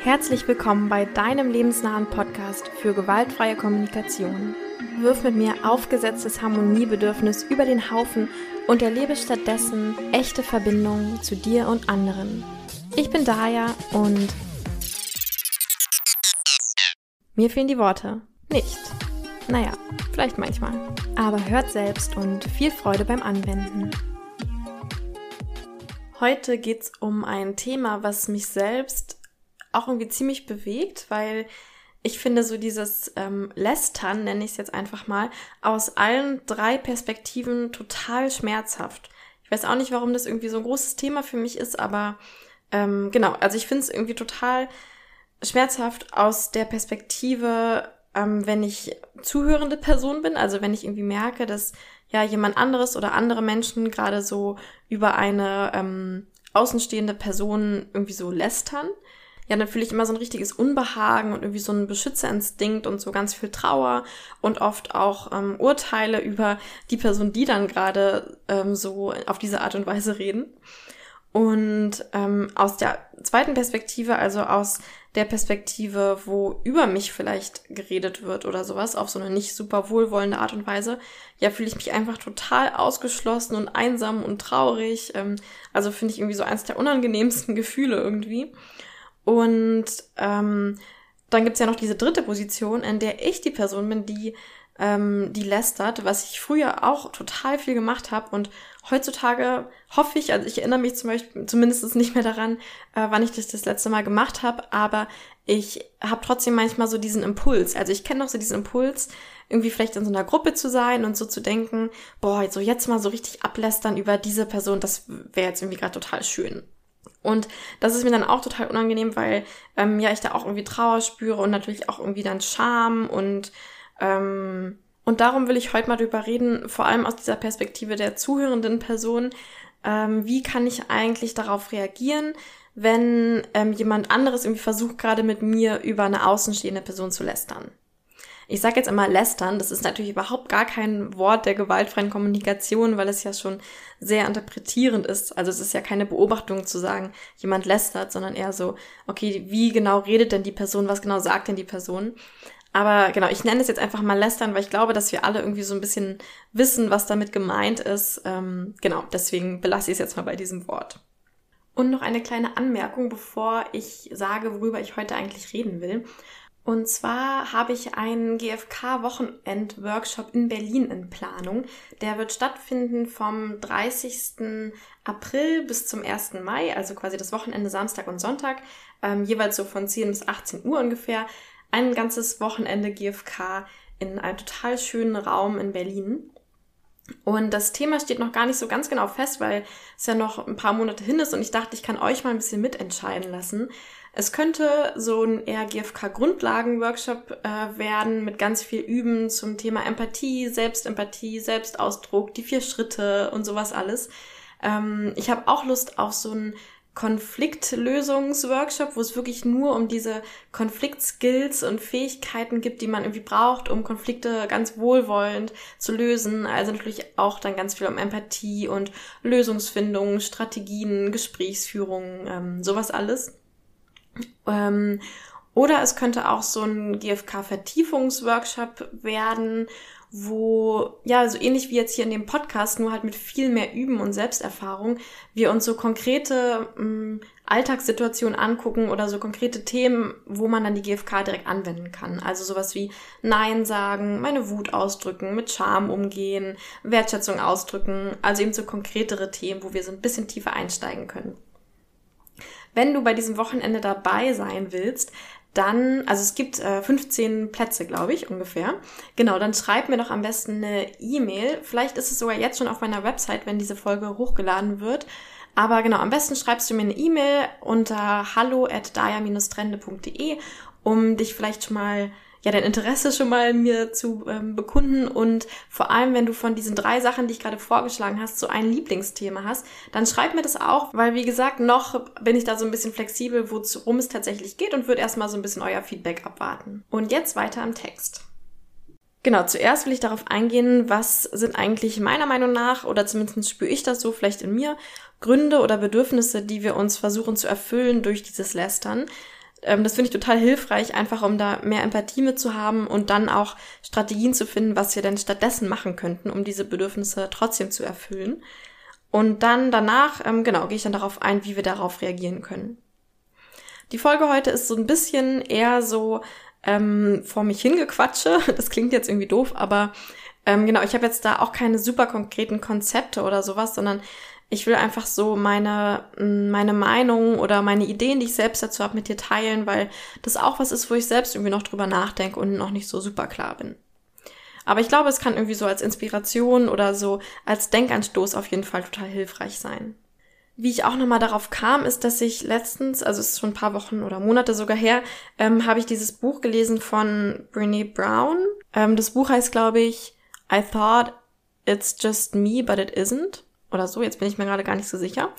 Herzlich willkommen bei deinem lebensnahen Podcast für gewaltfreie Kommunikation. Wirf mit mir aufgesetztes Harmoniebedürfnis über den Haufen und erlebe stattdessen echte Verbindungen zu dir und anderen. Ich bin Daya und mir fehlen die Worte. Nicht. Naja, vielleicht manchmal. Aber hört selbst und viel Freude beim Anwenden. Heute geht's um ein Thema, was mich selbst auch irgendwie ziemlich bewegt, weil ich finde so dieses ähm, Lästern, nenne ich es jetzt einfach mal, aus allen drei Perspektiven total schmerzhaft. Ich weiß auch nicht, warum das irgendwie so ein großes Thema für mich ist, aber ähm, genau, also ich finde es irgendwie total schmerzhaft aus der Perspektive, ähm, wenn ich zuhörende Person bin, also wenn ich irgendwie merke, dass ja jemand anderes oder andere Menschen gerade so über eine ähm, außenstehende Person irgendwie so lästern ja, dann fühle ich immer so ein richtiges Unbehagen und irgendwie so einen Beschützerinstinkt und so ganz viel Trauer und oft auch ähm, Urteile über die Person, die dann gerade ähm, so auf diese Art und Weise reden. Und ähm, aus der zweiten Perspektive, also aus der Perspektive, wo über mich vielleicht geredet wird oder sowas, auf so eine nicht super wohlwollende Art und Weise, ja, fühle ich mich einfach total ausgeschlossen und einsam und traurig. Ähm, also finde ich irgendwie so eins der unangenehmsten Gefühle irgendwie. Und ähm, dann gibt's ja noch diese dritte Position, in der ich die Person bin, die ähm, die lästert, was ich früher auch total viel gemacht habe und heutzutage hoffe ich, also ich erinnere mich zum Beispiel zumindest nicht mehr daran, äh, wann ich das das letzte Mal gemacht habe, aber ich habe trotzdem manchmal so diesen Impuls. Also ich kenne noch so diesen Impuls, irgendwie vielleicht in so einer Gruppe zu sein und so zu denken, boah, so jetzt mal so richtig ablästern über diese Person, das wäre jetzt irgendwie gerade total schön. Und das ist mir dann auch total unangenehm, weil ähm, ja ich da auch irgendwie Trauer spüre und natürlich auch irgendwie dann Scham und ähm, und darum will ich heute mal drüber reden, vor allem aus dieser Perspektive der zuhörenden Person. Ähm, wie kann ich eigentlich darauf reagieren, wenn ähm, jemand anderes irgendwie versucht, gerade mit mir über eine außenstehende Person zu lästern? Ich sage jetzt immer lästern, das ist natürlich überhaupt gar kein Wort der gewaltfreien Kommunikation, weil es ja schon sehr interpretierend ist. Also es ist ja keine Beobachtung zu sagen, jemand lästert, sondern eher so, okay, wie genau redet denn die Person, was genau sagt denn die Person? Aber genau, ich nenne es jetzt einfach mal lästern, weil ich glaube, dass wir alle irgendwie so ein bisschen wissen, was damit gemeint ist. Ähm, genau, deswegen belasse ich es jetzt mal bei diesem Wort. Und noch eine kleine Anmerkung, bevor ich sage, worüber ich heute eigentlich reden will. Und zwar habe ich einen GFK-Wochenend-Workshop in Berlin in Planung. Der wird stattfinden vom 30. April bis zum 1. Mai, also quasi das Wochenende Samstag und Sonntag, ähm, jeweils so von 10 bis 18 Uhr ungefähr. Ein ganzes Wochenende GFK in einem total schönen Raum in Berlin. Und das Thema steht noch gar nicht so ganz genau fest, weil es ja noch ein paar Monate hin ist und ich dachte, ich kann euch mal ein bisschen mitentscheiden lassen. Es könnte so ein eher GFK-Grundlagen-Workshop äh, werden mit ganz viel Üben zum Thema Empathie, Selbstempathie, Selbstausdruck, die vier Schritte und sowas alles. Ähm, ich habe auch Lust auf so ein Konfliktlösungsworkshop, wo es wirklich nur um diese Konfliktskills und Fähigkeiten gibt, die man irgendwie braucht, um Konflikte ganz wohlwollend zu lösen. Also natürlich auch dann ganz viel um Empathie und Lösungsfindung, Strategien, Gesprächsführung, ähm, sowas alles. Ähm, oder es könnte auch so ein GFK-Vertiefungsworkshop werden, wo, ja, so ähnlich wie jetzt hier in dem Podcast, nur halt mit viel mehr Üben und Selbsterfahrung, wir uns so konkrete ähm, Alltagssituationen angucken oder so konkrete Themen, wo man dann die GFK direkt anwenden kann. Also sowas wie Nein sagen, meine Wut ausdrücken, mit Charme umgehen, Wertschätzung ausdrücken, also eben so konkretere Themen, wo wir so ein bisschen tiefer einsteigen können. Wenn du bei diesem Wochenende dabei sein willst, dann, also es gibt äh, 15 Plätze, glaube ich, ungefähr. Genau, dann schreib mir doch am besten eine E-Mail. Vielleicht ist es sogar jetzt schon auf meiner Website, wenn diese Folge hochgeladen wird. Aber genau, am besten schreibst du mir eine E-Mail unter hallo at trende.de, um dich vielleicht schon mal ja dein Interesse schon mal mir zu ähm, bekunden und vor allem, wenn du von diesen drei Sachen, die ich gerade vorgeschlagen hast, so ein Lieblingsthema hast, dann schreib mir das auch, weil wie gesagt, noch bin ich da so ein bisschen flexibel, worum es tatsächlich geht und würde erstmal so ein bisschen euer Feedback abwarten. Und jetzt weiter am Text. Genau, zuerst will ich darauf eingehen, was sind eigentlich meiner Meinung nach, oder zumindest spüre ich das so vielleicht in mir, Gründe oder Bedürfnisse, die wir uns versuchen zu erfüllen durch dieses Lästern. Ähm, das finde ich total hilfreich, einfach um da mehr Empathie mit zu haben und dann auch Strategien zu finden, was wir denn stattdessen machen könnten, um diese Bedürfnisse trotzdem zu erfüllen. Und dann danach, ähm, genau, gehe ich dann darauf ein, wie wir darauf reagieren können. Die Folge heute ist so ein bisschen eher so ähm, vor mich hingequatsche. Das klingt jetzt irgendwie doof, aber ähm, genau, ich habe jetzt da auch keine super konkreten Konzepte oder sowas, sondern ich will einfach so meine, mm, meine Meinung oder meine Ideen, die ich selbst dazu habe, mit dir teilen, weil das auch was ist, wo ich selbst irgendwie noch drüber nachdenke und noch nicht so super klar bin. Aber ich glaube, es kann irgendwie so als Inspiration oder so als Denkanstoß auf jeden Fall total hilfreich sein. Wie ich auch nochmal darauf kam, ist, dass ich letztens, also es ist schon ein paar Wochen oder Monate sogar her, ähm, habe ich dieses Buch gelesen von Brene Brown. Ähm, das Buch heißt, glaube ich, I thought it's just me, but it isn't oder so. Jetzt bin ich mir gerade gar nicht so sicher.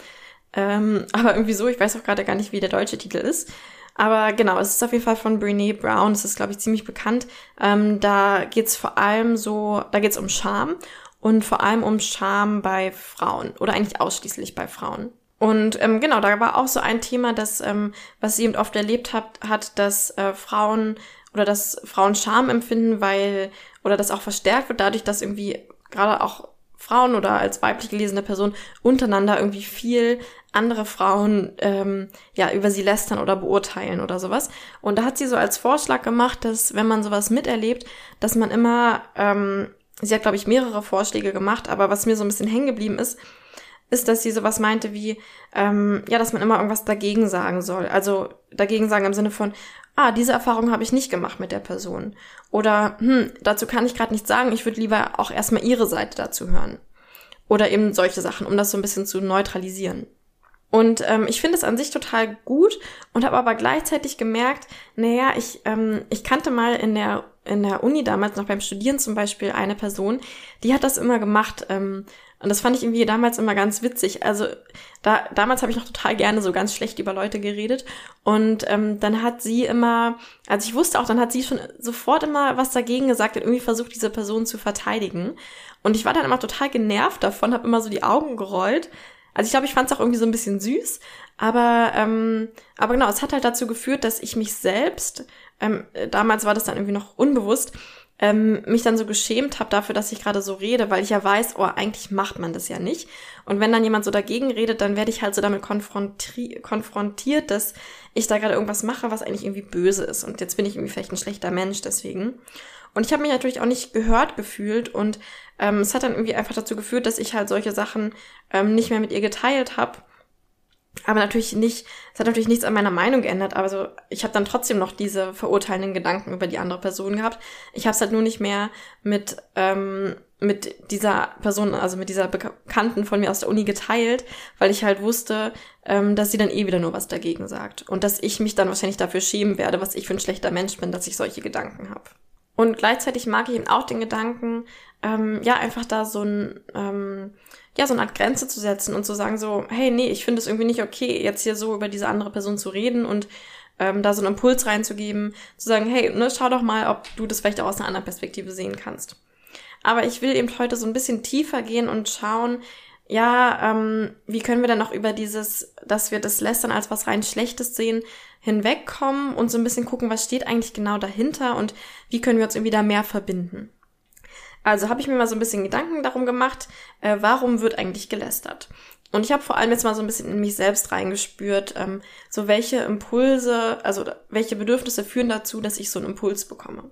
Ähm, aber irgendwie so, ich weiß auch gerade gar nicht, wie der deutsche Titel ist. Aber genau, es ist auf jeden Fall von Brene Brown. Das ist, glaube ich, ziemlich bekannt. Ähm, da geht's vor allem so, da geht's um Scham und vor allem um Scham bei Frauen oder eigentlich ausschließlich bei Frauen. Und ähm, genau, da war auch so ein Thema, das, ähm, was sie eben oft erlebt hat, hat, dass äh, Frauen oder dass Frauen Scham empfinden, weil oder das auch verstärkt wird dadurch, dass irgendwie gerade auch Frauen oder als weiblich gelesene Person untereinander irgendwie viel andere Frauen ähm, ja über sie lästern oder beurteilen oder sowas. Und da hat sie so als Vorschlag gemacht, dass wenn man sowas miterlebt, dass man immer, ähm, sie hat glaube ich mehrere Vorschläge gemacht, aber was mir so ein bisschen hängen geblieben ist, ist, dass sie sowas meinte wie, ähm, ja, dass man immer irgendwas dagegen sagen soll. Also dagegen sagen im Sinne von, ah, diese Erfahrung habe ich nicht gemacht mit der Person. Oder, hm, dazu kann ich gerade nichts sagen, ich würde lieber auch erstmal ihre Seite dazu hören. Oder eben solche Sachen, um das so ein bisschen zu neutralisieren. Und ähm, ich finde es an sich total gut und habe aber gleichzeitig gemerkt, naja, ich, ähm, ich kannte mal in der, in der Uni damals noch beim Studieren zum Beispiel eine Person, die hat das immer gemacht. Ähm, und das fand ich irgendwie damals immer ganz witzig. Also da, damals habe ich noch total gerne so ganz schlecht über Leute geredet. Und ähm, dann hat sie immer, also ich wusste auch, dann hat sie schon sofort immer was dagegen gesagt und irgendwie versucht, diese Person zu verteidigen. Und ich war dann immer total genervt davon, habe immer so die Augen gerollt. Also ich glaube, ich fand es auch irgendwie so ein bisschen süß. Aber, ähm, aber genau, es hat halt dazu geführt, dass ich mich selbst, ähm, damals war das dann irgendwie noch unbewusst, ähm, mich dann so geschämt habe dafür, dass ich gerade so rede, weil ich ja weiß, oh, eigentlich macht man das ja nicht. Und wenn dann jemand so dagegen redet, dann werde ich halt so damit konfronti konfrontiert, dass ich da gerade irgendwas mache, was eigentlich irgendwie böse ist. Und jetzt bin ich irgendwie vielleicht ein schlechter Mensch deswegen. Und ich habe mich natürlich auch nicht gehört gefühlt und ähm, es hat dann irgendwie einfach dazu geführt, dass ich halt solche Sachen ähm, nicht mehr mit ihr geteilt habe aber natürlich nicht, es hat natürlich nichts an meiner Meinung geändert, aber so, ich habe dann trotzdem noch diese verurteilenden Gedanken über die andere Person gehabt. Ich habe es halt nur nicht mehr mit, ähm, mit dieser Person, also mit dieser Bekannten von mir aus der Uni geteilt, weil ich halt wusste, ähm, dass sie dann eh wieder nur was dagegen sagt. Und dass ich mich dann wahrscheinlich dafür schämen werde, was ich für ein schlechter Mensch bin, dass ich solche Gedanken habe. Und gleichzeitig mag ich eben auch den Gedanken, ähm, ja, einfach da so ein, ähm, ja, so eine Art Grenze zu setzen und zu sagen so, hey, nee, ich finde es irgendwie nicht okay, jetzt hier so über diese andere Person zu reden und ähm, da so einen Impuls reinzugeben, zu sagen, hey, ne, schau doch mal, ob du das vielleicht auch aus einer anderen Perspektive sehen kannst. Aber ich will eben heute so ein bisschen tiefer gehen und schauen, ja, ähm, wie können wir dann noch über dieses, dass wir das Lästern als was rein Schlechtes sehen, hinwegkommen und so ein bisschen gucken, was steht eigentlich genau dahinter und wie können wir uns irgendwie da mehr verbinden. Also habe ich mir mal so ein bisschen Gedanken darum gemacht, äh, warum wird eigentlich gelästert? Und ich habe vor allem jetzt mal so ein bisschen in mich selbst reingespürt, ähm, so welche Impulse, also welche Bedürfnisse führen dazu, dass ich so einen Impuls bekomme.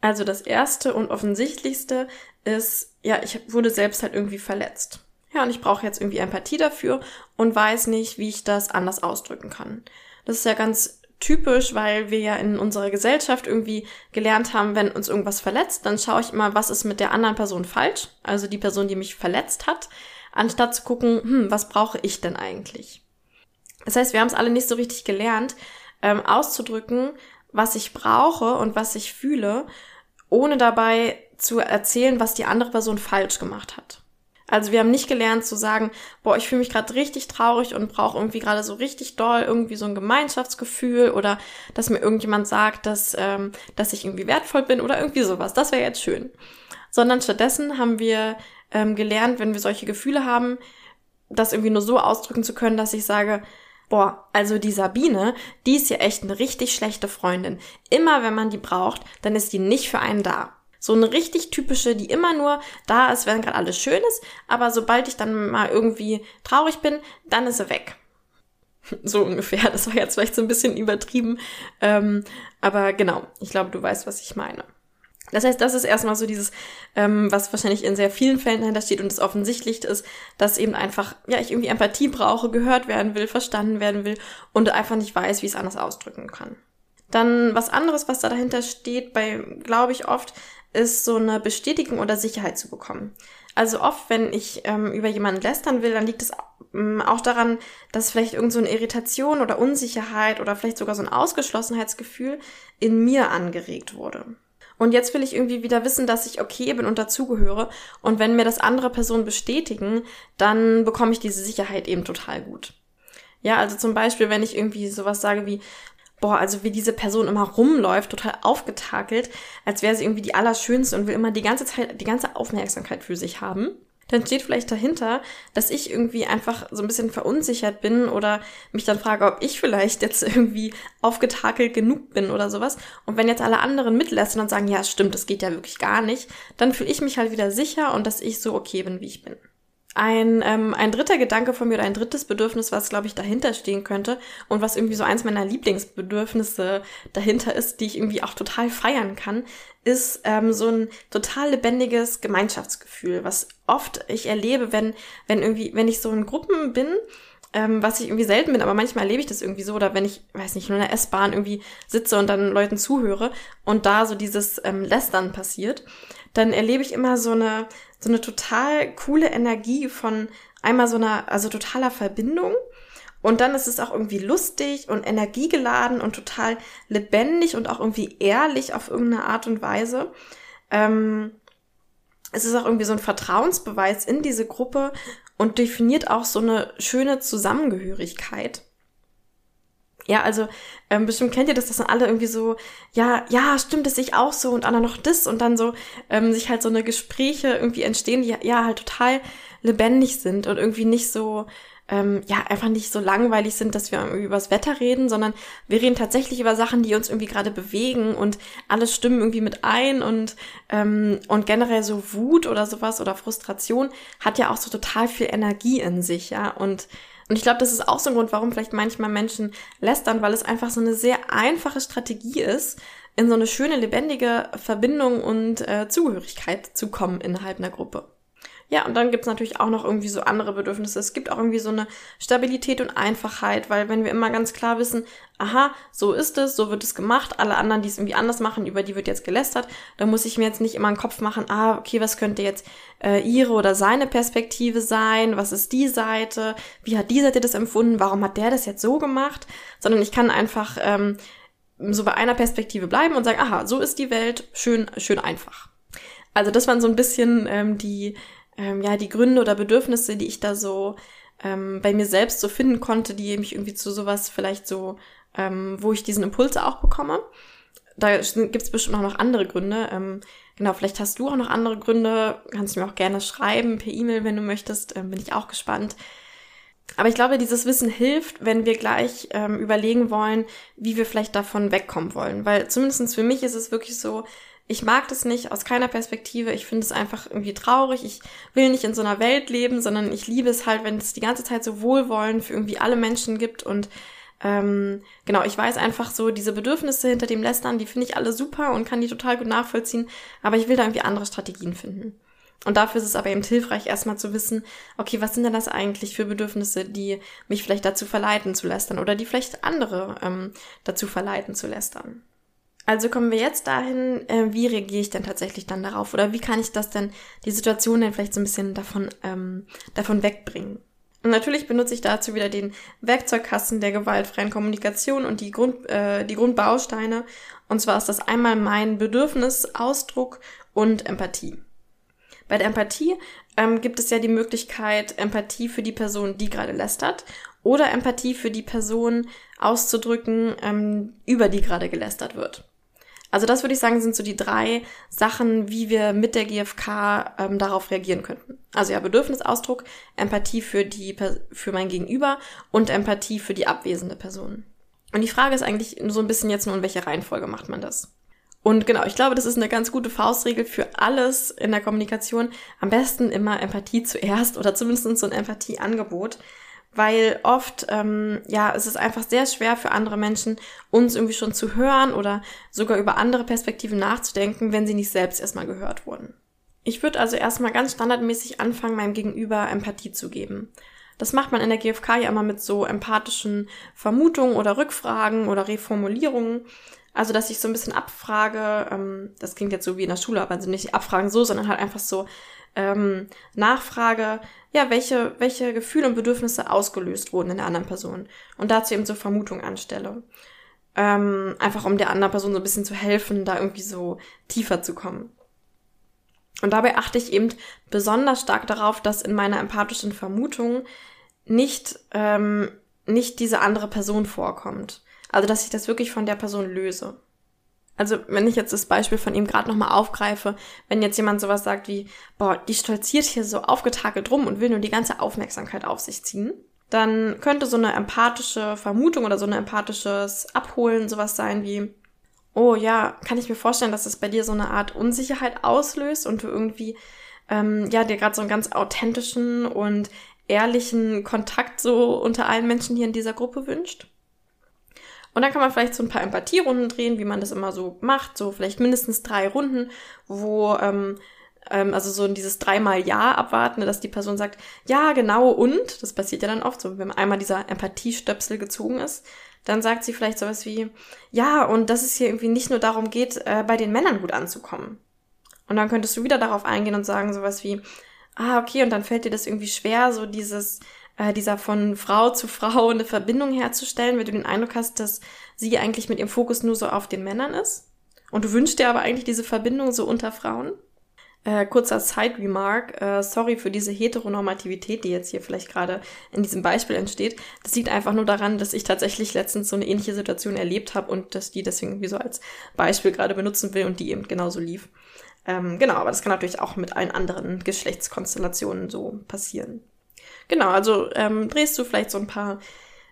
Also das erste und offensichtlichste ist, ja, ich wurde selbst halt irgendwie verletzt. Ja, und ich brauche jetzt irgendwie Empathie dafür und weiß nicht, wie ich das anders ausdrücken kann. Das ist ja ganz typisch, weil wir ja in unserer Gesellschaft irgendwie gelernt haben, wenn uns irgendwas verletzt, dann schaue ich immer, was ist mit der anderen Person falsch, also die Person, die mich verletzt hat, anstatt zu gucken, hm, was brauche ich denn eigentlich? Das heißt, wir haben es alle nicht so richtig gelernt, ähm, auszudrücken, was ich brauche und was ich fühle, ohne dabei zu erzählen, was die andere Person falsch gemacht hat. Also wir haben nicht gelernt zu sagen, boah, ich fühle mich gerade richtig traurig und brauche irgendwie gerade so richtig doll irgendwie so ein Gemeinschaftsgefühl oder dass mir irgendjemand sagt, dass, ähm, dass ich irgendwie wertvoll bin oder irgendwie sowas. Das wäre jetzt schön. Sondern stattdessen haben wir ähm, gelernt, wenn wir solche Gefühle haben, das irgendwie nur so ausdrücken zu können, dass ich sage, boah, also die Sabine, die ist ja echt eine richtig schlechte Freundin. Immer wenn man die braucht, dann ist die nicht für einen da. So eine richtig typische, die immer nur da ist, wenn gerade alles schön ist, aber sobald ich dann mal irgendwie traurig bin, dann ist sie weg. So ungefähr. Das war jetzt vielleicht so ein bisschen übertrieben. Ähm, aber genau, ich glaube, du weißt, was ich meine. Das heißt, das ist erstmal so dieses, ähm, was wahrscheinlich in sehr vielen Fällen dahinter steht und es offensichtlich ist, dass eben einfach, ja, ich irgendwie Empathie brauche, gehört werden will, verstanden werden will und einfach nicht weiß, wie ich es anders ausdrücken kann. Dann was anderes, was da dahinter steht, bei, glaube ich, oft, ist so eine Bestätigung oder Sicherheit zu bekommen. Also oft, wenn ich ähm, über jemanden lästern will, dann liegt es ähm, auch daran, dass vielleicht irgend so eine Irritation oder Unsicherheit oder vielleicht sogar so ein Ausgeschlossenheitsgefühl in mir angeregt wurde. Und jetzt will ich irgendwie wieder wissen, dass ich okay bin und dazugehöre. Und wenn mir das andere Personen bestätigen, dann bekomme ich diese Sicherheit eben total gut. Ja, also zum Beispiel, wenn ich irgendwie sowas sage wie, boah, also wie diese Person immer rumläuft, total aufgetakelt, als wäre sie irgendwie die Allerschönste und will immer die ganze Zeit, die ganze Aufmerksamkeit für sich haben dann steht vielleicht dahinter, dass ich irgendwie einfach so ein bisschen verunsichert bin oder mich dann frage, ob ich vielleicht jetzt irgendwie aufgetakelt genug bin oder sowas. Und wenn jetzt alle anderen mitlästern und sagen, ja, stimmt, das geht ja wirklich gar nicht, dann fühle ich mich halt wieder sicher und dass ich so okay bin, wie ich bin. Ein, ähm, ein dritter Gedanke von mir oder ein drittes Bedürfnis, was, glaube ich, dahinter stehen könnte und was irgendwie so eins meiner Lieblingsbedürfnisse dahinter ist, die ich irgendwie auch total feiern kann, ist ähm, so ein total lebendiges Gemeinschaftsgefühl, was oft ich erlebe, wenn, wenn irgendwie, wenn ich so in Gruppen bin, ähm, was ich irgendwie selten bin, aber manchmal erlebe ich das irgendwie so, oder wenn ich, weiß nicht, nur in der S-Bahn irgendwie sitze und dann Leuten zuhöre und da so dieses ähm, Lästern passiert, dann erlebe ich immer so eine, so eine total coole Energie von einmal so einer, also totaler Verbindung. Und dann ist es auch irgendwie lustig und energiegeladen und total lebendig und auch irgendwie ehrlich auf irgendeine Art und Weise. Ähm, es ist auch irgendwie so ein Vertrauensbeweis in diese Gruppe und definiert auch so eine schöne Zusammengehörigkeit. Ja, also ähm, bestimmt kennt ihr das, dass dann alle irgendwie so, ja, ja, stimmt es sich auch so und Anna noch das und dann so ähm, sich halt so eine Gespräche irgendwie entstehen, die ja halt total lebendig sind und irgendwie nicht so, ähm, ja, einfach nicht so langweilig sind, dass wir irgendwie über das Wetter reden, sondern wir reden tatsächlich über Sachen, die uns irgendwie gerade bewegen und alles stimmen irgendwie mit ein und, ähm, und generell so Wut oder sowas oder Frustration hat ja auch so total viel Energie in sich, ja, und und ich glaube, das ist auch so ein Grund, warum vielleicht manchmal Menschen lästern, weil es einfach so eine sehr einfache Strategie ist, in so eine schöne, lebendige Verbindung und äh, Zugehörigkeit zu kommen innerhalb einer Gruppe. Ja, und dann gibt's natürlich auch noch irgendwie so andere Bedürfnisse. Es gibt auch irgendwie so eine Stabilität und Einfachheit, weil wenn wir immer ganz klar wissen, aha, so ist es, so wird es gemacht, alle anderen, die es irgendwie anders machen, über die wird jetzt gelästert, dann muss ich mir jetzt nicht immer einen Kopf machen, ah, okay, was könnte jetzt äh, ihre oder seine Perspektive sein, was ist die Seite, wie hat die Seite das empfunden, warum hat der das jetzt so gemacht, sondern ich kann einfach ähm, so bei einer Perspektive bleiben und sagen, aha, so ist die Welt, schön, schön einfach. Also das waren so ein bisschen ähm, die ähm, ja, die Gründe oder Bedürfnisse, die ich da so ähm, bei mir selbst so finden konnte, die mich irgendwie zu sowas vielleicht so, ähm, wo ich diesen Impuls auch bekomme. Da gibt es bestimmt auch noch andere Gründe. Ähm, genau, vielleicht hast du auch noch andere Gründe. Kannst du mir auch gerne schreiben per E-Mail, wenn du möchtest. Ähm, bin ich auch gespannt. Aber ich glaube, dieses Wissen hilft, wenn wir gleich ähm, überlegen wollen, wie wir vielleicht davon wegkommen wollen. Weil zumindestens für mich ist es wirklich so, ich mag das nicht aus keiner Perspektive. Ich finde es einfach irgendwie traurig. Ich will nicht in so einer Welt leben, sondern ich liebe es halt, wenn es die ganze Zeit so Wohlwollen für irgendwie alle Menschen gibt und ähm, genau, ich weiß einfach so, diese Bedürfnisse hinter dem Lästern, die finde ich alle super und kann die total gut nachvollziehen, aber ich will da irgendwie andere Strategien finden. Und dafür ist es aber eben hilfreich, erstmal zu wissen, okay, was sind denn das eigentlich für Bedürfnisse, die mich vielleicht dazu verleiten zu lästern oder die vielleicht andere ähm, dazu verleiten zu lästern. Also kommen wir jetzt dahin, äh, wie reagiere ich denn tatsächlich dann darauf oder wie kann ich das denn, die Situation denn vielleicht so ein bisschen davon, ähm, davon wegbringen. Und natürlich benutze ich dazu wieder den Werkzeugkasten der gewaltfreien Kommunikation und die, Grund, äh, die Grundbausteine. Und zwar ist das einmal mein Bedürfnis, Ausdruck und Empathie. Bei der Empathie ähm, gibt es ja die Möglichkeit, Empathie für die Person, die gerade lästert, oder Empathie für die Person auszudrücken, ähm, über die gerade gelästert wird. Also das würde ich sagen, sind so die drei Sachen, wie wir mit der GfK ähm, darauf reagieren könnten. Also ja, Bedürfnisausdruck, Empathie für die für mein Gegenüber und Empathie für die abwesende Person. Und die Frage ist eigentlich so ein bisschen jetzt nur, in welcher Reihenfolge macht man das? Und genau, ich glaube, das ist eine ganz gute Faustregel für alles in der Kommunikation. Am besten immer Empathie zuerst oder zumindest so ein Empathieangebot weil oft, ähm, ja, es ist einfach sehr schwer für andere Menschen, uns irgendwie schon zu hören oder sogar über andere Perspektiven nachzudenken, wenn sie nicht selbst erstmal gehört wurden. Ich würde also erstmal ganz standardmäßig anfangen, meinem Gegenüber Empathie zu geben. Das macht man in der GfK ja immer mit so empathischen Vermutungen oder Rückfragen oder Reformulierungen. Also, dass ich so ein bisschen abfrage, ähm, das klingt jetzt so wie in der Schule, aber also nicht abfragen so, sondern halt einfach so ähm, nachfrage, ja, welche, welche Gefühle und Bedürfnisse ausgelöst wurden in der anderen Person. Und dazu eben so Vermutungen anstelle. Ähm, einfach um der anderen Person so ein bisschen zu helfen, da irgendwie so tiefer zu kommen. Und dabei achte ich eben besonders stark darauf, dass in meiner empathischen Vermutung nicht, ähm, nicht diese andere Person vorkommt. Also, dass ich das wirklich von der Person löse. Also, wenn ich jetzt das Beispiel von ihm gerade nochmal aufgreife, wenn jetzt jemand sowas sagt wie, boah, die stolziert hier so aufgetakelt rum und will nur die ganze Aufmerksamkeit auf sich ziehen, dann könnte so eine empathische Vermutung oder so ein empathisches Abholen sowas sein wie, oh ja, kann ich mir vorstellen, dass es bei dir so eine Art Unsicherheit auslöst und du irgendwie, ähm, ja, dir gerade so einen ganz authentischen und ehrlichen Kontakt so unter allen Menschen hier in dieser Gruppe wünscht? Und dann kann man vielleicht so ein paar Empathierunden drehen, wie man das immer so macht, so vielleicht mindestens drei Runden, wo ähm, ähm, also so dieses dreimal Ja abwarten, dass die Person sagt, ja, genau und, das passiert ja dann oft so, wenn einmal dieser Empathiestöpsel gezogen ist, dann sagt sie vielleicht sowas wie, ja, und dass es hier irgendwie nicht nur darum geht, äh, bei den Männern gut anzukommen. Und dann könntest du wieder darauf eingehen und sagen sowas wie, ah, okay, und dann fällt dir das irgendwie schwer, so dieses, äh, dieser von Frau zu Frau eine Verbindung herzustellen, wenn du den Eindruck hast, dass sie eigentlich mit ihrem Fokus nur so auf den Männern ist. Und du wünschst dir aber eigentlich diese Verbindung so unter Frauen. Äh, kurzer Side-Remark, äh, sorry für diese Heteronormativität, die jetzt hier vielleicht gerade in diesem Beispiel entsteht. Das liegt einfach nur daran, dass ich tatsächlich letztens so eine ähnliche Situation erlebt habe und dass die deswegen irgendwie so als Beispiel gerade benutzen will und die eben genauso lief. Ähm, genau, aber das kann natürlich auch mit allen anderen Geschlechtskonstellationen so passieren. Genau, also ähm, drehst du vielleicht so ein paar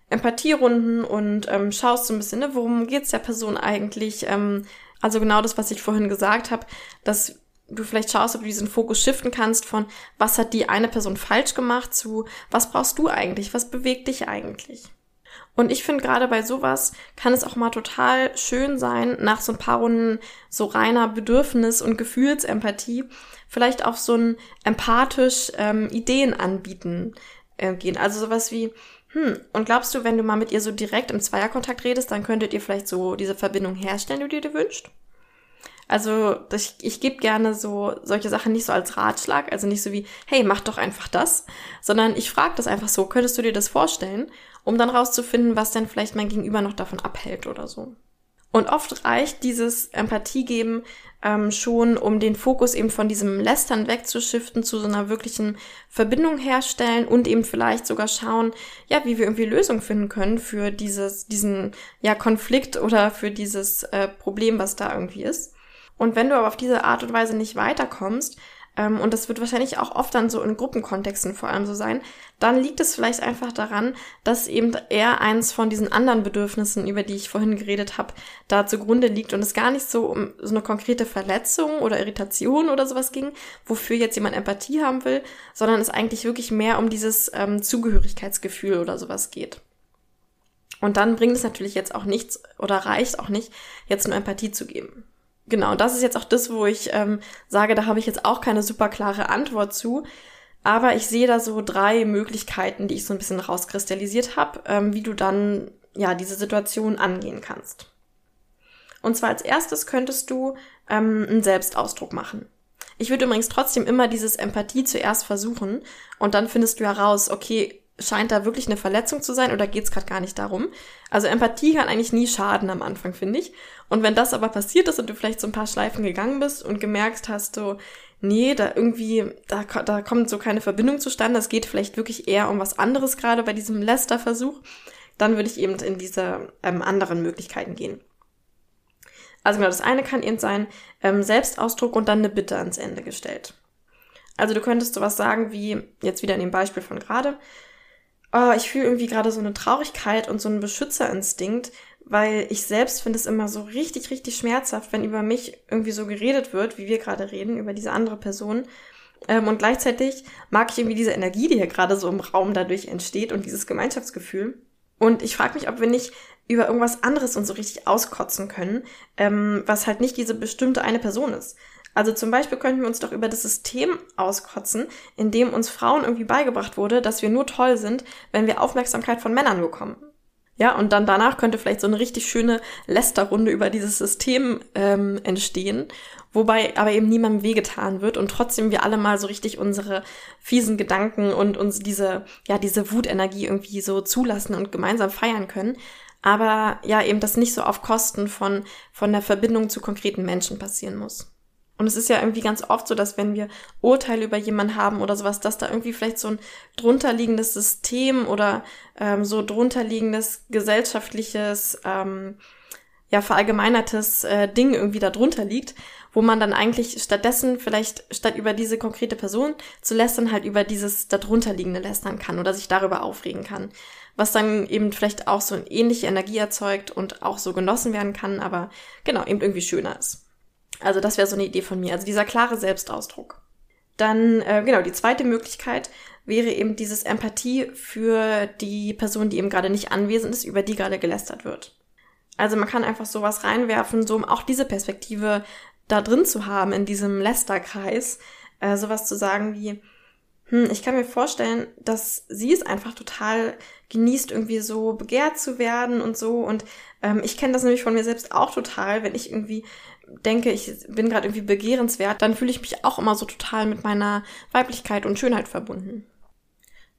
Empathierunden und ähm, schaust so ein bisschen, ne, worum geht's der Person eigentlich? Ähm, also genau das, was ich vorhin gesagt habe, dass du vielleicht schaust, ob du diesen Fokus shiften kannst von was hat die eine Person falsch gemacht zu was brauchst du eigentlich, was bewegt dich eigentlich. Und ich finde gerade bei sowas kann es auch mal total schön sein, nach so ein paar Runden so reiner Bedürfnis- und Gefühlsempathie vielleicht auch so ein empathisch ähm, Ideen anbieten äh, gehen. Also sowas wie, hm, und glaubst du, wenn du mal mit ihr so direkt im Zweierkontakt redest, dann könntet ihr vielleicht so diese Verbindung herstellen, die du dir wünscht? Also ich, ich gebe gerne so solche Sachen nicht so als Ratschlag, also nicht so wie, hey, mach doch einfach das, sondern ich frage das einfach so, könntest du dir das vorstellen, um dann rauszufinden, was denn vielleicht mein Gegenüber noch davon abhält oder so. Und oft reicht dieses Empathie geben ähm, schon, um den Fokus eben von diesem Lästern wegzuschiften zu so einer wirklichen Verbindung herstellen und eben vielleicht sogar schauen, ja, wie wir irgendwie Lösungen finden können für dieses, diesen, ja, Konflikt oder für dieses äh, Problem, was da irgendwie ist. Und wenn du aber auf diese Art und Weise nicht weiterkommst, ähm, und das wird wahrscheinlich auch oft dann so in Gruppenkontexten vor allem so sein, dann liegt es vielleicht einfach daran, dass eben eher eins von diesen anderen Bedürfnissen, über die ich vorhin geredet habe, da zugrunde liegt und es gar nicht so um so eine konkrete Verletzung oder Irritation oder sowas ging, wofür jetzt jemand Empathie haben will, sondern es eigentlich wirklich mehr um dieses ähm, Zugehörigkeitsgefühl oder sowas geht. Und dann bringt es natürlich jetzt auch nichts oder reicht auch nicht, jetzt nur Empathie zu geben. Genau, das ist jetzt auch das, wo ich ähm, sage, da habe ich jetzt auch keine super klare Antwort zu. Aber ich sehe da so drei Möglichkeiten, die ich so ein bisschen rauskristallisiert habe, ähm, wie du dann ja diese Situation angehen kannst. Und zwar als erstes könntest du ähm, einen Selbstausdruck machen. Ich würde übrigens trotzdem immer dieses Empathie zuerst versuchen und dann findest du heraus, okay, scheint da wirklich eine Verletzung zu sein oder geht es gerade gar nicht darum? Also Empathie kann eigentlich nie schaden am Anfang, finde ich. Und wenn das aber passiert ist und du vielleicht so ein paar Schleifen gegangen bist und gemerkt hast, so, nee, da irgendwie, da, da kommt so keine Verbindung zustande, es geht vielleicht wirklich eher um was anderes gerade bei diesem Lester-Versuch, dann würde ich eben in diese ähm, anderen Möglichkeiten gehen. Also genau, das eine kann eben sein ähm, Selbstausdruck und dann eine Bitte ans Ende gestellt. Also du könntest sowas sagen wie, jetzt wieder in dem Beispiel von gerade, oh, ich fühle irgendwie gerade so eine Traurigkeit und so einen Beschützerinstinkt, weil ich selbst finde es immer so richtig, richtig schmerzhaft, wenn über mich irgendwie so geredet wird, wie wir gerade reden, über diese andere Person. Ähm, und gleichzeitig mag ich irgendwie diese Energie, die hier gerade so im Raum dadurch entsteht und dieses Gemeinschaftsgefühl. Und ich frage mich, ob wir nicht über irgendwas anderes uns so richtig auskotzen können, ähm, was halt nicht diese bestimmte eine Person ist. Also zum Beispiel könnten wir uns doch über das System auskotzen, in dem uns Frauen irgendwie beigebracht wurde, dass wir nur toll sind, wenn wir Aufmerksamkeit von Männern bekommen. Ja, und dann danach könnte vielleicht so eine richtig schöne Lästerrunde über dieses System ähm, entstehen, wobei aber eben niemandem wehgetan wird und trotzdem wir alle mal so richtig unsere fiesen Gedanken und uns diese, ja, diese Wutenergie irgendwie so zulassen und gemeinsam feiern können. Aber ja, eben das nicht so auf Kosten von, von der Verbindung zu konkreten Menschen passieren muss. Und es ist ja irgendwie ganz oft so, dass wenn wir Urteile über jemanden haben oder sowas, dass da irgendwie vielleicht so ein drunterliegendes System oder ähm, so drunterliegendes gesellschaftliches, ähm, ja, verallgemeinertes äh, Ding irgendwie da drunter liegt, wo man dann eigentlich stattdessen vielleicht statt über diese konkrete Person zu lästern halt über dieses darunterliegende lästern kann oder sich darüber aufregen kann. Was dann eben vielleicht auch so eine ähnliche Energie erzeugt und auch so genossen werden kann, aber genau, eben irgendwie schöner ist. Also das wäre so eine Idee von mir. Also dieser klare Selbstausdruck. Dann, äh, genau, die zweite Möglichkeit wäre eben dieses Empathie für die Person, die eben gerade nicht anwesend ist, über die gerade gelästert wird. Also man kann einfach sowas reinwerfen, so um auch diese Perspektive da drin zu haben, in diesem Lästerkreis, äh, sowas zu sagen wie, hm, ich kann mir vorstellen, dass sie es einfach total genießt, irgendwie so begehrt zu werden und so. Und ähm, ich kenne das nämlich von mir selbst auch total, wenn ich irgendwie denke, ich bin gerade irgendwie begehrenswert, dann fühle ich mich auch immer so total mit meiner Weiblichkeit und Schönheit verbunden.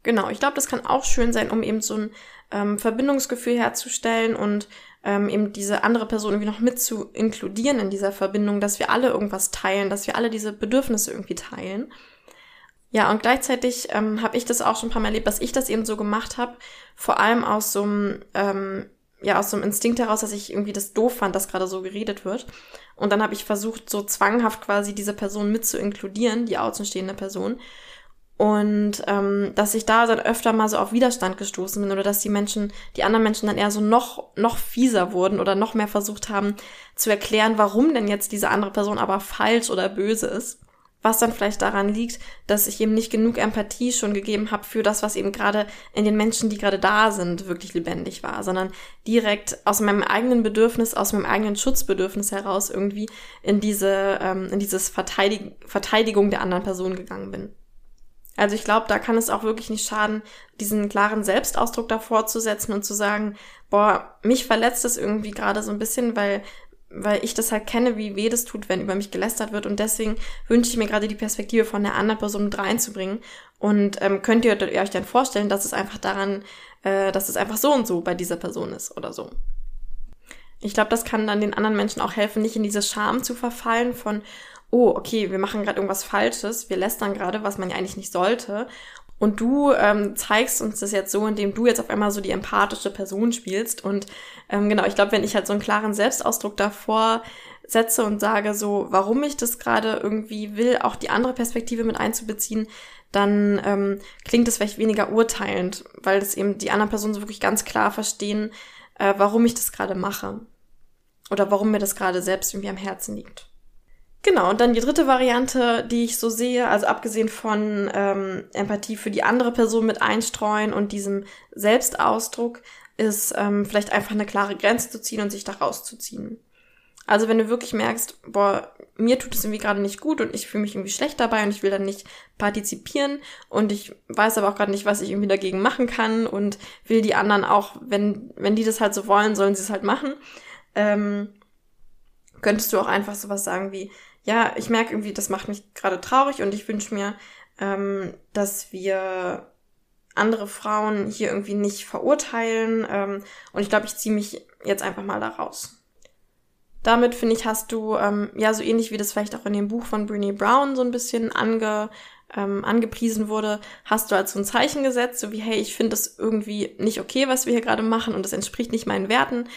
Genau, ich glaube, das kann auch schön sein, um eben so ein ähm, Verbindungsgefühl herzustellen und ähm, eben diese andere Person irgendwie noch mit zu inkludieren in dieser Verbindung, dass wir alle irgendwas teilen, dass wir alle diese Bedürfnisse irgendwie teilen. Ja, und gleichzeitig ähm, habe ich das auch schon ein paar Mal erlebt, dass ich das eben so gemacht habe, vor allem aus so einem ähm, ja aus so einem Instinkt heraus, dass ich irgendwie das doof fand, dass gerade so geredet wird. Und dann habe ich versucht, so zwanghaft quasi diese Person mit zu inkludieren, die außenstehende Person. Und ähm, dass ich da dann öfter mal so auf Widerstand gestoßen bin oder dass die Menschen, die anderen Menschen dann eher so noch, noch fieser wurden oder noch mehr versucht haben zu erklären, warum denn jetzt diese andere Person aber falsch oder böse ist was dann vielleicht daran liegt, dass ich eben nicht genug Empathie schon gegeben habe für das, was eben gerade in den Menschen, die gerade da sind, wirklich lebendig war, sondern direkt aus meinem eigenen Bedürfnis, aus meinem eigenen Schutzbedürfnis heraus irgendwie in diese, ähm, in dieses Verteidig Verteidigung der anderen Person gegangen bin. Also ich glaube, da kann es auch wirklich nicht schaden, diesen klaren Selbstausdruck davor zu setzen und zu sagen, boah, mich verletzt es irgendwie gerade so ein bisschen, weil weil ich das halt kenne, wie weh das tut, wenn über mich gelästert wird. Und deswegen wünsche ich mir gerade die Perspektive von der anderen Person mit reinzubringen. Und ähm, könnt ihr euch dann vorstellen, dass es einfach daran, äh, dass es einfach so und so bei dieser Person ist oder so. Ich glaube, das kann dann den anderen Menschen auch helfen, nicht in diese Scham zu verfallen von, oh, okay, wir machen gerade irgendwas Falsches, wir lästern gerade, was man ja eigentlich nicht sollte. Und du ähm, zeigst uns das jetzt so, indem du jetzt auf einmal so die empathische Person spielst. Und ähm, genau, ich glaube, wenn ich halt so einen klaren Selbstausdruck davor setze und sage so, warum ich das gerade irgendwie will, auch die andere Perspektive mit einzubeziehen, dann ähm, klingt es vielleicht weniger urteilend, weil das eben die anderen Personen so wirklich ganz klar verstehen, äh, warum ich das gerade mache. Oder warum mir das gerade selbst irgendwie am Herzen liegt. Genau, und dann die dritte Variante, die ich so sehe, also abgesehen von ähm, Empathie für die andere Person mit einstreuen und diesem Selbstausdruck, ist ähm, vielleicht einfach eine klare Grenze zu ziehen und sich da rauszuziehen. Also wenn du wirklich merkst, boah, mir tut es irgendwie gerade nicht gut und ich fühle mich irgendwie schlecht dabei und ich will dann nicht partizipieren und ich weiß aber auch gerade nicht, was ich irgendwie dagegen machen kann und will die anderen auch, wenn, wenn die das halt so wollen, sollen sie es halt machen. Ähm, könntest du auch einfach sowas sagen wie, ja, ich merke irgendwie, das macht mich gerade traurig und ich wünsche mir, ähm, dass wir andere Frauen hier irgendwie nicht verurteilen. Ähm, und ich glaube, ich ziehe mich jetzt einfach mal da raus. Damit, finde ich, hast du, ähm, ja, so ähnlich wie das vielleicht auch in dem Buch von Brene Brown so ein bisschen ange, ähm, angepriesen wurde, hast du als so ein Zeichen gesetzt, so wie, hey, ich finde das irgendwie nicht okay, was wir hier gerade machen und das entspricht nicht meinen Werten.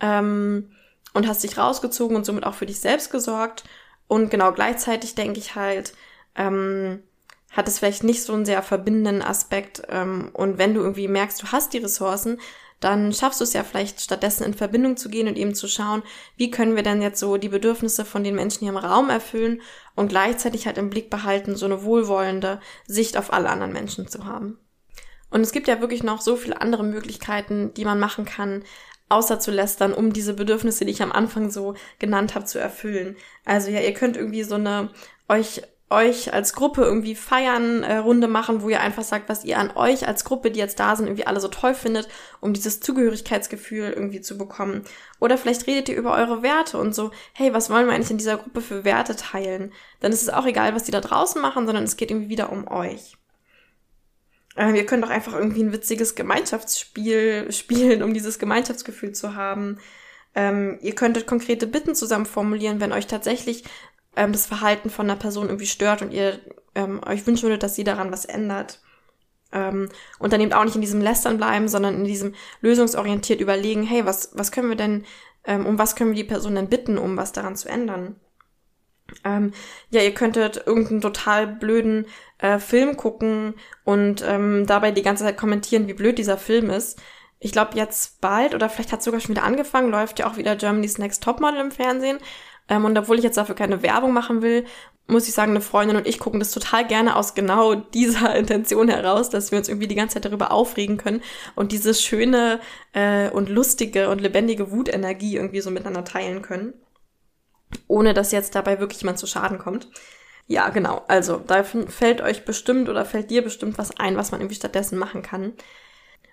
Ähm, und hast dich rausgezogen und somit auch für dich selbst gesorgt. Und genau gleichzeitig denke ich halt, ähm, hat es vielleicht nicht so einen sehr verbindenden Aspekt. Ähm, und wenn du irgendwie merkst, du hast die Ressourcen, dann schaffst du es ja vielleicht stattdessen in Verbindung zu gehen und eben zu schauen, wie können wir denn jetzt so die Bedürfnisse von den Menschen hier im Raum erfüllen und gleichzeitig halt im Blick behalten, so eine wohlwollende Sicht auf alle anderen Menschen zu haben. Und es gibt ja wirklich noch so viele andere Möglichkeiten, die man machen kann, außer zu lästern, um diese Bedürfnisse, die ich am Anfang so genannt habe, zu erfüllen. Also ja, ihr könnt irgendwie so eine euch euch als Gruppe irgendwie feiern, äh, Runde machen, wo ihr einfach sagt, was ihr an euch als Gruppe, die jetzt da sind, irgendwie alle so toll findet, um dieses Zugehörigkeitsgefühl irgendwie zu bekommen. Oder vielleicht redet ihr über eure Werte und so, hey, was wollen wir eigentlich in dieser Gruppe für Werte teilen? Dann ist es auch egal, was die da draußen machen, sondern es geht irgendwie wieder um euch. Ähm, ihr könnt auch einfach irgendwie ein witziges Gemeinschaftsspiel spielen, um dieses Gemeinschaftsgefühl zu haben. Ähm, ihr könntet konkrete Bitten zusammen formulieren, wenn euch tatsächlich ähm, das Verhalten von einer Person irgendwie stört und ihr ähm, euch wünschen würdet, dass sie daran was ändert. Ähm, und dann eben auch nicht in diesem Lästern bleiben, sondern in diesem lösungsorientiert überlegen, hey, was, was können wir denn, ähm, um was können wir die Person denn bitten, um was daran zu ändern? Ähm, ja, ihr könntet irgendeinen total blöden äh, Film gucken und ähm, dabei die ganze Zeit kommentieren, wie blöd dieser Film ist. Ich glaube, jetzt bald oder vielleicht hat es sogar schon wieder angefangen, läuft ja auch wieder Germany's Next Topmodel im Fernsehen. Ähm, und obwohl ich jetzt dafür keine Werbung machen will, muss ich sagen, eine Freundin und ich gucken das total gerne aus genau dieser Intention heraus, dass wir uns irgendwie die ganze Zeit darüber aufregen können und diese schöne äh, und lustige und lebendige Wutenergie irgendwie so miteinander teilen können, ohne dass jetzt dabei wirklich jemand zu Schaden kommt. Ja, genau. Also, da fällt euch bestimmt oder fällt dir bestimmt was ein, was man irgendwie stattdessen machen kann.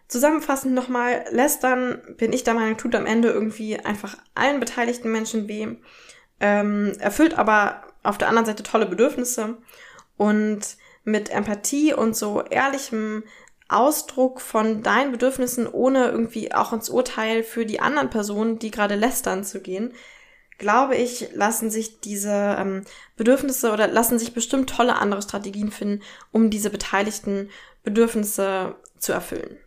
Zusammenfassend nochmal, lästern, bin ich der Meinung, tut am Ende irgendwie einfach allen beteiligten Menschen weh ähm, erfüllt aber auf der anderen Seite tolle Bedürfnisse und mit Empathie und so ehrlichem Ausdruck von deinen Bedürfnissen, ohne irgendwie auch ins Urteil für die anderen Personen, die gerade lästern zu gehen, glaube ich, lassen sich diese ähm, Bedürfnisse oder lassen sich bestimmt tolle andere Strategien finden, um diese beteiligten Bedürfnisse zu erfüllen.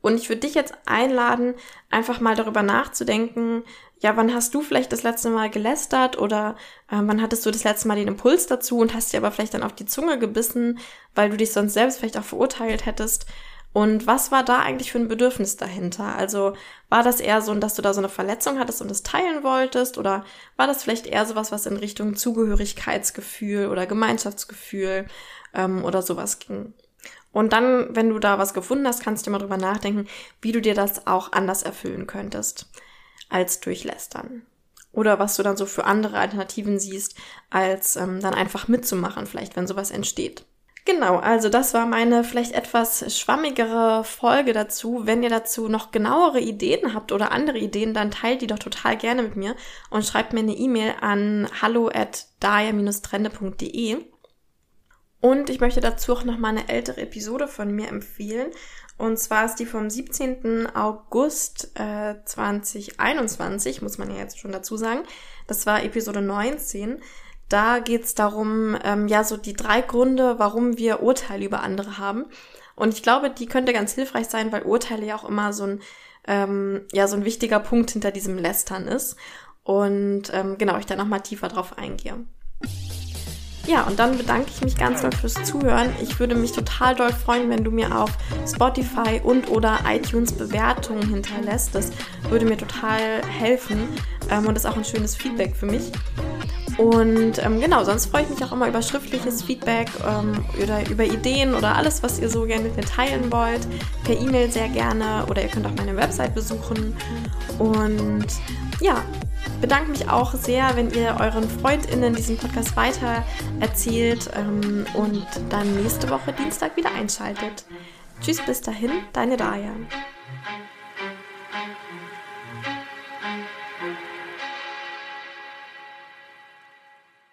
Und ich würde dich jetzt einladen, einfach mal darüber nachzudenken, ja, wann hast du vielleicht das letzte Mal gelästert oder äh, wann hattest du das letzte Mal den Impuls dazu und hast dir aber vielleicht dann auf die Zunge gebissen, weil du dich sonst selbst vielleicht auch verurteilt hättest. Und was war da eigentlich für ein Bedürfnis dahinter? Also war das eher so, dass du da so eine Verletzung hattest und es teilen wolltest? Oder war das vielleicht eher sowas, was in Richtung Zugehörigkeitsgefühl oder Gemeinschaftsgefühl ähm, oder sowas ging? Und dann, wenn du da was gefunden hast, kannst du mal drüber nachdenken, wie du dir das auch anders erfüllen könntest als durch Lästern. Oder was du dann so für andere Alternativen siehst, als ähm, dann einfach mitzumachen, vielleicht, wenn sowas entsteht. Genau, also das war meine vielleicht etwas schwammigere Folge dazu. Wenn ihr dazu noch genauere Ideen habt oder andere Ideen, dann teilt die doch total gerne mit mir und schreibt mir eine E-Mail an hallo at trendede Und ich möchte dazu auch noch mal eine ältere Episode von mir empfehlen. Und zwar ist die vom 17. August äh, 2021, muss man ja jetzt schon dazu sagen. Das war Episode 19. Da geht's darum, ähm, ja, so die drei Gründe, warum wir Urteile über andere haben. Und ich glaube, die könnte ganz hilfreich sein, weil Urteile ja auch immer so ein, ähm, ja, so ein wichtiger Punkt hinter diesem Lästern ist. Und ähm, genau, ich da nochmal tiefer drauf eingehe. Ja, und dann bedanke ich mich ganz doll fürs Zuhören. Ich würde mich total doll freuen, wenn du mir auf Spotify und oder iTunes Bewertungen hinterlässt. Das würde mir total helfen ähm, und ist auch ein schönes Feedback für mich. Und ähm, genau, sonst freue ich mich auch immer über schriftliches Feedback ähm, oder über Ideen oder alles, was ihr so gerne mit mir teilen wollt. Per E-Mail sehr gerne oder ihr könnt auch meine Website besuchen. Und ja, bedanke mich auch sehr, wenn ihr euren FreundInnen diesen Podcast weiter erzählt ähm, und dann nächste Woche Dienstag wieder einschaltet. Tschüss, bis dahin, deine Daya.